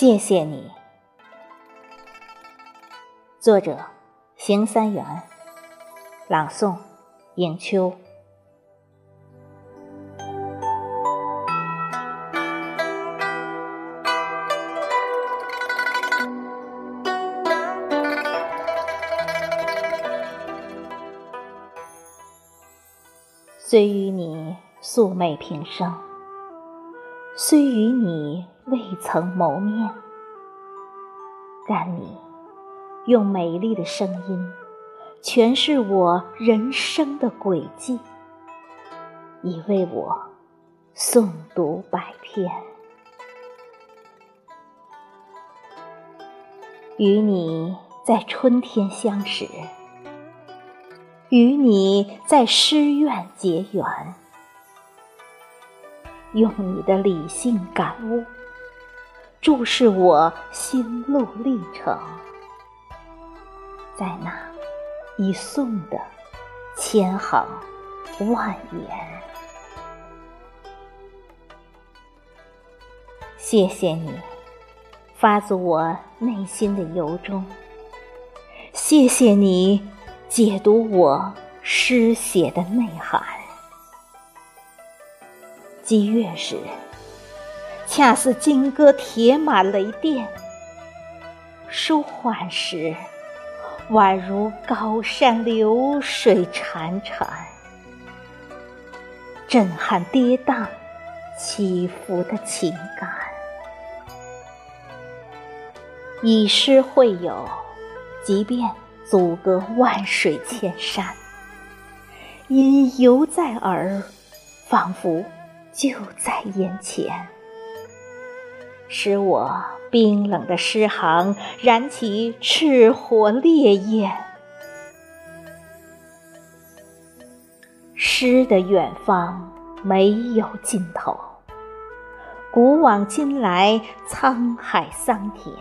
谢谢你。作者：邢三元，朗诵：影秋。虽与你素昧平生，虽与你未曾谋面，但你用美丽的声音诠释我人生的轨迹，已为我诵读百篇。与你在春天相识。与你在诗院结缘，用你的理性感悟注视我心路历程，在那已诵的千行万言，谢谢你发自我内心的由衷，谢谢你。解读我诗写的内涵。激越时，恰似金戈铁马雷电；舒缓时，宛如高山流水潺潺。震撼跌宕、起伏的情感，以诗会友，即便。阻隔万水千山，音犹在耳，仿佛就在眼前，使我冰冷的诗行燃起炽火烈焰。诗的远方没有尽头，古往今来沧海桑田。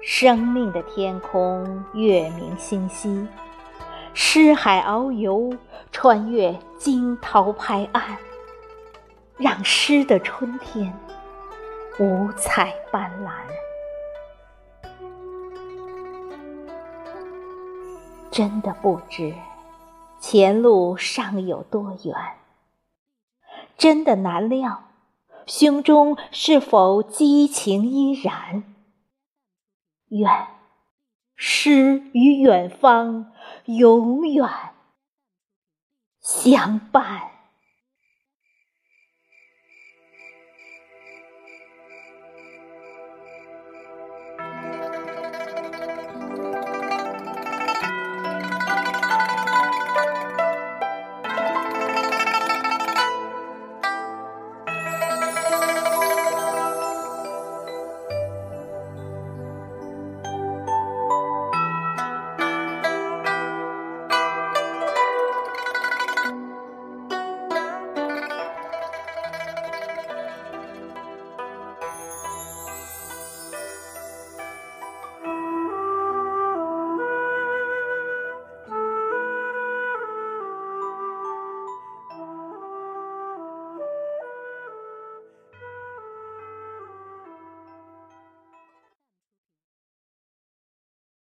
生命的天空，月明星稀，诗海遨游，穿越惊涛拍岸，让诗的春天五彩斑斓。真的不知前路尚有多远，真的难料胸中是否激情依然。愿诗与远方永远相伴。